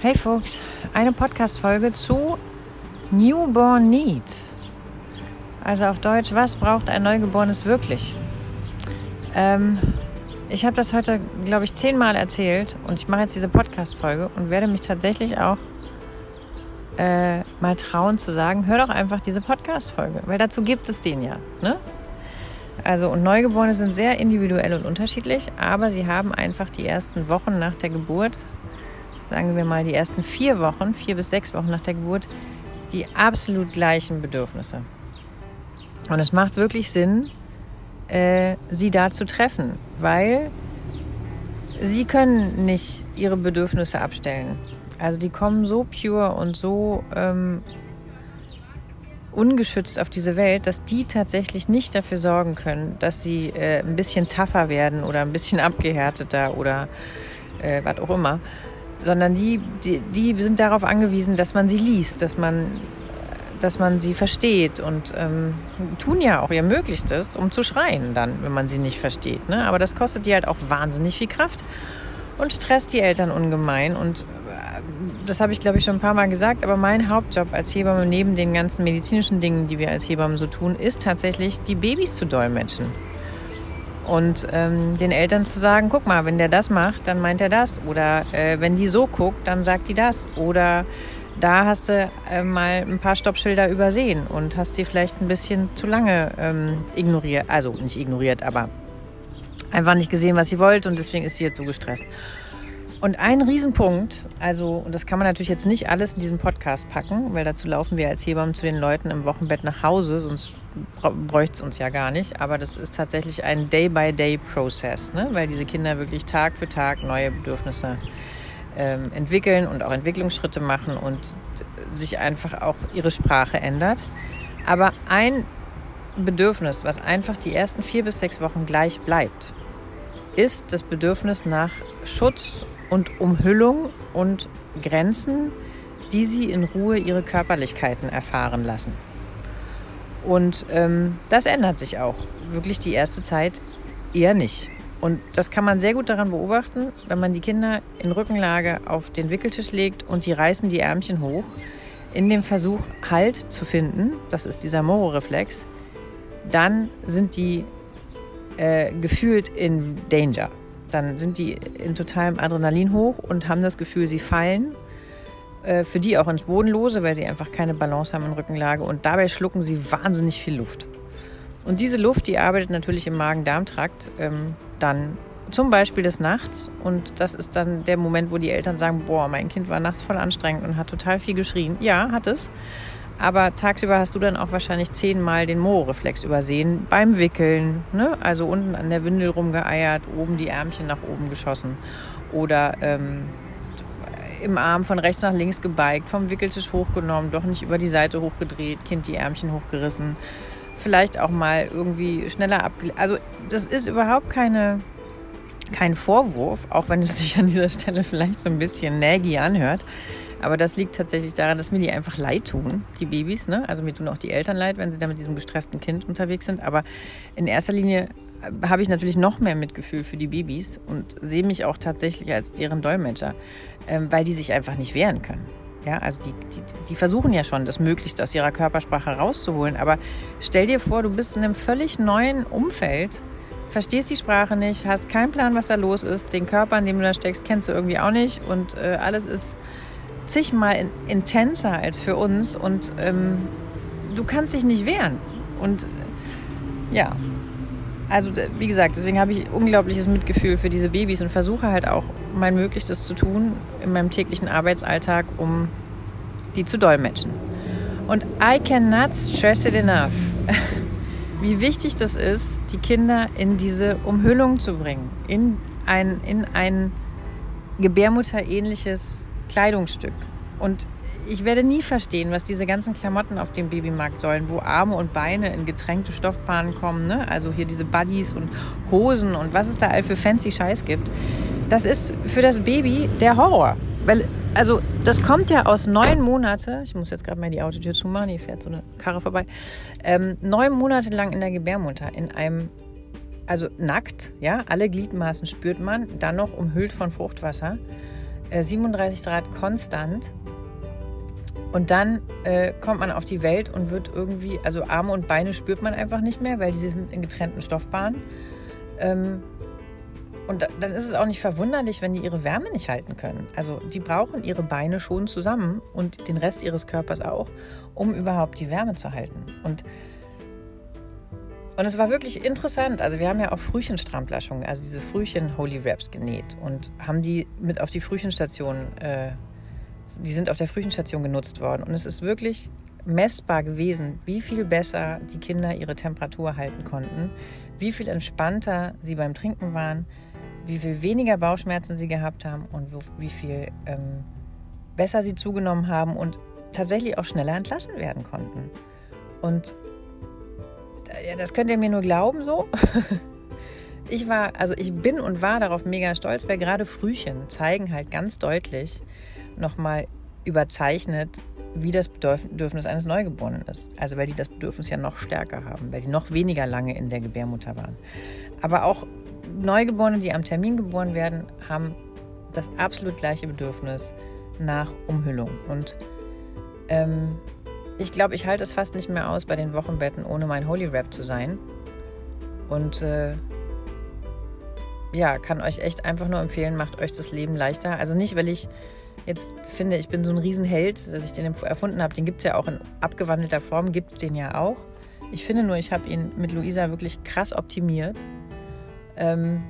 Hey Folks, eine Podcast-Folge zu Newborn Needs. Also auf Deutsch, was braucht ein Neugeborenes wirklich? Ähm, ich habe das heute, glaube ich, zehnmal erzählt und ich mache jetzt diese Podcast-Folge und werde mich tatsächlich auch äh, mal trauen zu sagen, hör doch einfach diese Podcast-Folge, weil dazu gibt es den ja. Ne? Also und Neugeborene sind sehr individuell und unterschiedlich, aber sie haben einfach die ersten Wochen nach der Geburt, sagen wir mal die ersten vier Wochen, vier bis sechs Wochen nach der Geburt, die absolut gleichen Bedürfnisse. Und es macht wirklich Sinn, äh, sie da zu treffen, weil sie können nicht ihre Bedürfnisse abstellen. Also die kommen so pure und so ähm, ungeschützt auf diese Welt, dass die tatsächlich nicht dafür sorgen können, dass sie äh, ein bisschen tougher werden oder ein bisschen abgehärteter oder äh, was auch immer, sondern die, die, die sind darauf angewiesen, dass man sie liest, dass man, dass man sie versteht und ähm, tun ja auch ihr Möglichstes, um zu schreien dann, wenn man sie nicht versteht. Ne? Aber das kostet die halt auch wahnsinnig viel Kraft und stresst die Eltern ungemein und das habe ich glaube ich schon ein paar Mal gesagt, aber mein Hauptjob als Hebamme neben den ganzen medizinischen Dingen, die wir als Hebammen so tun, ist tatsächlich die Babys zu dolmetschen. Und ähm, den Eltern zu sagen, guck mal, wenn der das macht, dann meint er das. Oder äh, wenn die so guckt, dann sagt die das. Oder da hast du äh, mal ein paar Stoppschilder übersehen und hast sie vielleicht ein bisschen zu lange ähm, ignoriert. Also nicht ignoriert, aber einfach nicht gesehen, was sie wollte und deswegen ist sie jetzt so gestresst. Und ein Riesenpunkt, also, und das kann man natürlich jetzt nicht alles in diesen Podcast packen, weil dazu laufen wir als Hebammen zu den Leuten im Wochenbett nach Hause, sonst bräuchte es uns ja gar nicht. Aber das ist tatsächlich ein Day-by-Day-Prozess, ne? weil diese Kinder wirklich Tag für Tag neue Bedürfnisse ähm, entwickeln und auch Entwicklungsschritte machen und sich einfach auch ihre Sprache ändert. Aber ein Bedürfnis, was einfach die ersten vier bis sechs Wochen gleich bleibt, ist das Bedürfnis nach Schutz und Umhüllung und Grenzen, die sie in Ruhe ihre Körperlichkeiten erfahren lassen. Und ähm, das ändert sich auch. Wirklich die erste Zeit eher nicht. Und das kann man sehr gut daran beobachten, wenn man die Kinder in Rückenlage auf den Wickeltisch legt und die reißen die Ärmchen hoch, in dem Versuch Halt zu finden, das ist dieser Moro-Reflex, dann sind die äh, gefühlt in Danger dann sind die in totalem Adrenalin hoch und haben das Gefühl, sie fallen. Äh, für die auch ins Bodenlose, weil sie einfach keine Balance haben in Rückenlage. Und dabei schlucken sie wahnsinnig viel Luft. Und diese Luft, die arbeitet natürlich im Magen-Darm-Trakt ähm, dann zum Beispiel des Nachts. Und das ist dann der Moment, wo die Eltern sagen, boah, mein Kind war nachts voll anstrengend und hat total viel geschrien. Ja, hat es. Aber tagsüber hast du dann auch wahrscheinlich zehnmal den Mo-Reflex übersehen beim Wickeln. Ne? Also unten an der Windel rumgeeiert, oben die Ärmchen nach oben geschossen. Oder ähm, im Arm von rechts nach links gebeigt, vom Wickeltisch hochgenommen, doch nicht über die Seite hochgedreht, Kind die Ärmchen hochgerissen. Vielleicht auch mal irgendwie schneller abgelegt. Also das ist überhaupt keine, kein Vorwurf, auch wenn es sich an dieser Stelle vielleicht so ein bisschen naggy anhört. Aber das liegt tatsächlich daran, dass mir die einfach leid tun, die Babys. Ne? Also mir tun auch die Eltern leid, wenn sie da mit diesem gestressten Kind unterwegs sind. Aber in erster Linie äh, habe ich natürlich noch mehr Mitgefühl für die Babys und sehe mich auch tatsächlich als deren Dolmetscher, ähm, weil die sich einfach nicht wehren können. Ja, also die, die, die versuchen ja schon, das Möglichste aus ihrer Körpersprache rauszuholen. Aber stell dir vor, du bist in einem völlig neuen Umfeld, verstehst die Sprache nicht, hast keinen Plan, was da los ist, den Körper, in dem du da steckst, kennst du irgendwie auch nicht und äh, alles ist zigmal in, intenser als für uns und ähm, du kannst dich nicht wehren. Und äh, ja, also wie gesagt, deswegen habe ich unglaubliches Mitgefühl für diese Babys und versuche halt auch mein Möglichstes zu tun in meinem täglichen Arbeitsalltag, um die zu dolmetschen. Und I cannot stress it enough, wie wichtig das ist, die Kinder in diese Umhüllung zu bringen, in ein, in ein gebärmutterähnliches Kleidungsstück. Und ich werde nie verstehen, was diese ganzen Klamotten auf dem Babymarkt sollen, wo Arme und Beine in getränkte Stoffbahnen kommen. Ne? Also hier diese Buddies und Hosen und was es da all für fancy Scheiß gibt. Das ist für das Baby der Horror. Weil, also, das kommt ja aus neun Monate, ich muss jetzt gerade mal die Autotür zumachen, hier fährt so eine Karre vorbei, ähm, neun Monate lang in der Gebärmutter, in einem, also nackt, ja, alle Gliedmaßen spürt man, dann noch umhüllt von Fruchtwasser äh, 37 Grad konstant. Und dann äh, kommt man auf die Welt und wird irgendwie, also Arme und Beine spürt man einfach nicht mehr, weil die sind in getrennten Stoffbahnen. Ähm, und dann ist es auch nicht verwunderlich, wenn die ihre Wärme nicht halten können. Also die brauchen ihre Beine schon zusammen und den Rest ihres Körpers auch, um überhaupt die Wärme zu halten. Und und es war wirklich interessant. Also wir haben ja auch Frühchenstrampler schon, also diese Frühchen Holy Wraps genäht und haben die mit auf die Frühchenstation, äh, die sind auf der Frühchenstation genutzt worden. Und es ist wirklich messbar gewesen, wie viel besser die Kinder ihre Temperatur halten konnten, wie viel entspannter sie beim Trinken waren, wie viel weniger Bauchschmerzen sie gehabt haben und wie viel ähm, besser sie zugenommen haben und tatsächlich auch schneller entlassen werden konnten. Und das könnt ihr mir nur glauben so. Ich war, also ich bin und war darauf mega stolz, weil gerade Frühchen zeigen halt ganz deutlich nochmal überzeichnet, wie das Bedürfnis eines Neugeborenen ist. Also weil die das Bedürfnis ja noch stärker haben, weil die noch weniger lange in der Gebärmutter waren. Aber auch Neugeborene, die am Termin geboren werden, haben das absolut gleiche Bedürfnis nach Umhüllung. Und ähm, ich glaube, ich halte es fast nicht mehr aus, bei den Wochenbetten ohne mein Holy Wrap zu sein. Und äh, ja, kann euch echt einfach nur empfehlen, macht euch das Leben leichter. Also nicht, weil ich jetzt finde, ich bin so ein Riesenheld, dass ich den erfunden habe. Den gibt es ja auch in abgewandelter Form, gibt es den ja auch. Ich finde nur, ich habe ihn mit Luisa wirklich krass optimiert. Ähm,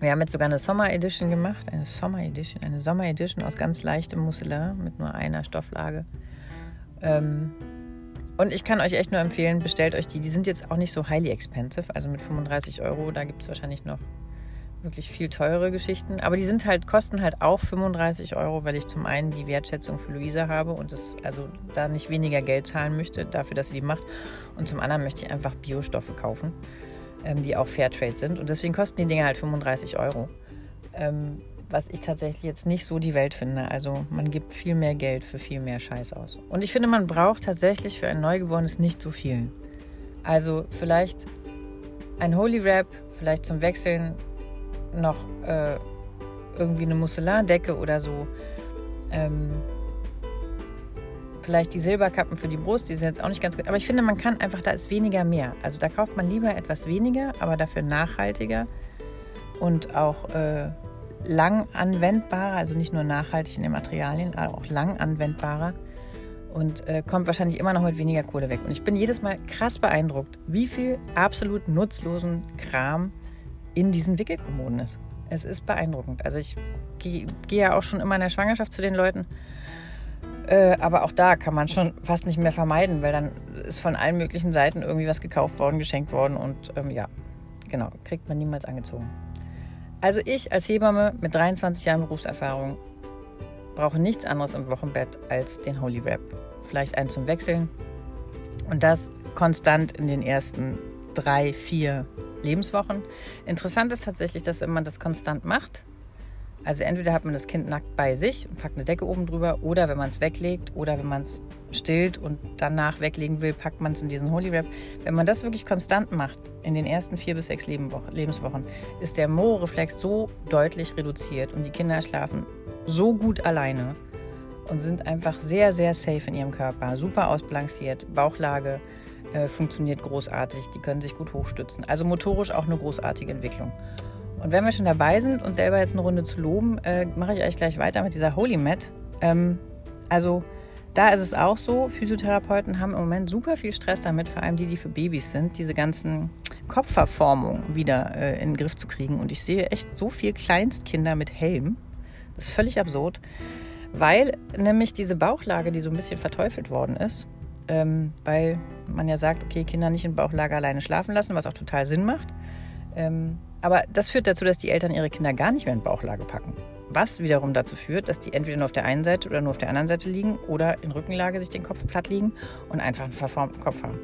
wir haben jetzt sogar eine Sommer Edition gemacht, eine Sommer Edition, eine Sommer Edition aus ganz leichtem Musselin mit nur einer Stofflage. Ähm, und ich kann euch echt nur empfehlen, bestellt euch die. Die sind jetzt auch nicht so highly expensive, also mit 35 Euro, da gibt es wahrscheinlich noch wirklich viel teure Geschichten. Aber die sind halt, kosten halt auch 35 Euro, weil ich zum einen die Wertschätzung für Luisa habe und das, also da nicht weniger Geld zahlen möchte dafür, dass sie die macht. Und zum anderen möchte ich einfach Biostoffe kaufen, ähm, die auch Fairtrade sind. Und deswegen kosten die Dinge halt 35 Euro. Ähm, was ich tatsächlich jetzt nicht so die Welt finde. Also man gibt viel mehr Geld für viel mehr Scheiß aus. Und ich finde, man braucht tatsächlich für ein Neugeborenes nicht so viel. Also vielleicht ein Holy Wrap, vielleicht zum Wechseln noch äh, irgendwie eine Musselindecke oder so. Ähm, vielleicht die Silberkappen für die Brust, die sind jetzt auch nicht ganz gut. Aber ich finde, man kann einfach, da ist weniger mehr. Also da kauft man lieber etwas weniger, aber dafür nachhaltiger und auch äh, lang anwendbarer, also nicht nur nachhaltig in den Materialien, aber auch lang anwendbarer und äh, kommt wahrscheinlich immer noch mit weniger Kohle weg. Und ich bin jedes Mal krass beeindruckt, wie viel absolut nutzlosen Kram in diesen Wickelkommoden ist. Es ist beeindruckend. Also ich gehe geh ja auch schon immer in der Schwangerschaft zu den Leuten. Äh, aber auch da kann man schon fast nicht mehr vermeiden, weil dann ist von allen möglichen Seiten irgendwie was gekauft worden, geschenkt worden und ähm, ja, genau, kriegt man niemals angezogen. Also ich als Hebamme mit 23 Jahren Berufserfahrung brauche nichts anderes im Wochenbett als den Holy Wrap. Vielleicht einen zum Wechseln und das konstant in den ersten drei, vier Lebenswochen. Interessant ist tatsächlich, dass wenn man das konstant macht, also entweder hat man das Kind nackt bei sich und packt eine Decke oben drüber oder wenn man es weglegt oder wenn man es stillt und danach weglegen will, packt man es in diesen Holy Wrap. Wenn man das wirklich konstant macht in den ersten vier bis sechs Lebenswochen, ist der Mo-Reflex so deutlich reduziert und die Kinder schlafen so gut alleine und sind einfach sehr, sehr safe in ihrem Körper, super ausbalanciert, Bauchlage äh, funktioniert großartig, die können sich gut hochstützen. Also motorisch auch eine großartige Entwicklung. Und wenn wir schon dabei sind und selber jetzt eine Runde zu loben, äh, mache ich euch gleich weiter mit dieser Holy Mat. Ähm, also da ist es auch so, Physiotherapeuten haben im Moment super viel Stress damit, vor allem die, die für Babys sind, diese ganzen Kopfverformungen wieder äh, in den Griff zu kriegen. Und ich sehe echt so viel Kleinstkinder mit Helm. Das ist völlig absurd, weil nämlich diese Bauchlage, die so ein bisschen verteufelt worden ist, ähm, weil man ja sagt, okay, Kinder nicht in Bauchlage alleine schlafen lassen, was auch total Sinn macht. Ähm, aber das führt dazu, dass die Eltern ihre Kinder gar nicht mehr in Bauchlage packen. Was wiederum dazu führt, dass die entweder nur auf der einen Seite oder nur auf der anderen Seite liegen oder in Rückenlage sich den Kopf platt liegen und einfach einen verformten Kopf haben.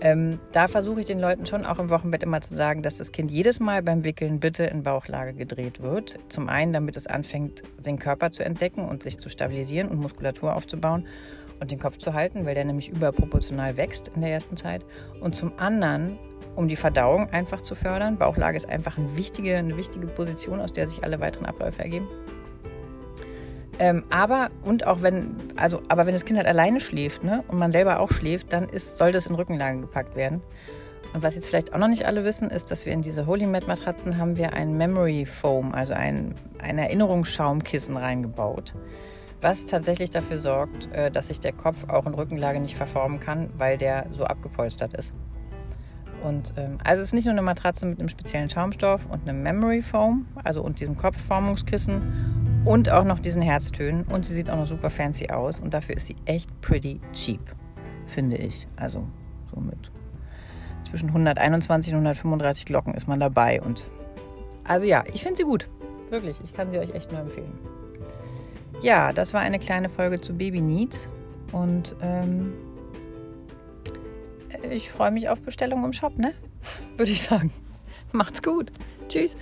Ähm, da versuche ich den Leuten schon auch im Wochenbett immer zu sagen, dass das Kind jedes Mal beim Wickeln bitte in Bauchlage gedreht wird. Zum einen, damit es anfängt, den Körper zu entdecken und sich zu stabilisieren und Muskulatur aufzubauen und den Kopf zu halten, weil der nämlich überproportional wächst in der ersten Zeit. Und zum anderen, um die Verdauung einfach zu fördern. Bauchlage ist einfach eine wichtige, eine wichtige Position, aus der sich alle weiteren Abläufe ergeben. Ähm, aber, und auch wenn, also, aber wenn das Kind halt alleine schläft, ne, und man selber auch schläft, dann ist, soll das in Rückenlage gepackt werden. Und was jetzt vielleicht auch noch nicht alle wissen, ist, dass wir in diese Holy Mat Matratzen haben wir ein Memory Foam, also ein, ein Erinnerungsschaumkissen reingebaut, was tatsächlich dafür sorgt, äh, dass sich der Kopf auch in Rückenlage nicht verformen kann, weil der so abgepolstert ist. Und ähm, also es ist nicht nur eine Matratze mit einem speziellen Schaumstoff und einem Memory Foam, also und diesem Kopfformungskissen und auch noch diesen Herztönen und sie sieht auch noch super fancy aus und dafür ist sie echt pretty cheap, finde ich. Also so mit zwischen 121 und 135 Glocken ist man dabei und also ja, ich finde sie gut, wirklich. Ich kann sie euch echt nur empfehlen. Ja, das war eine kleine Folge zu Baby Needs und ähm, ich freue mich auf Bestellungen im Shop, ne? Würde ich sagen. Macht's gut. Tschüss.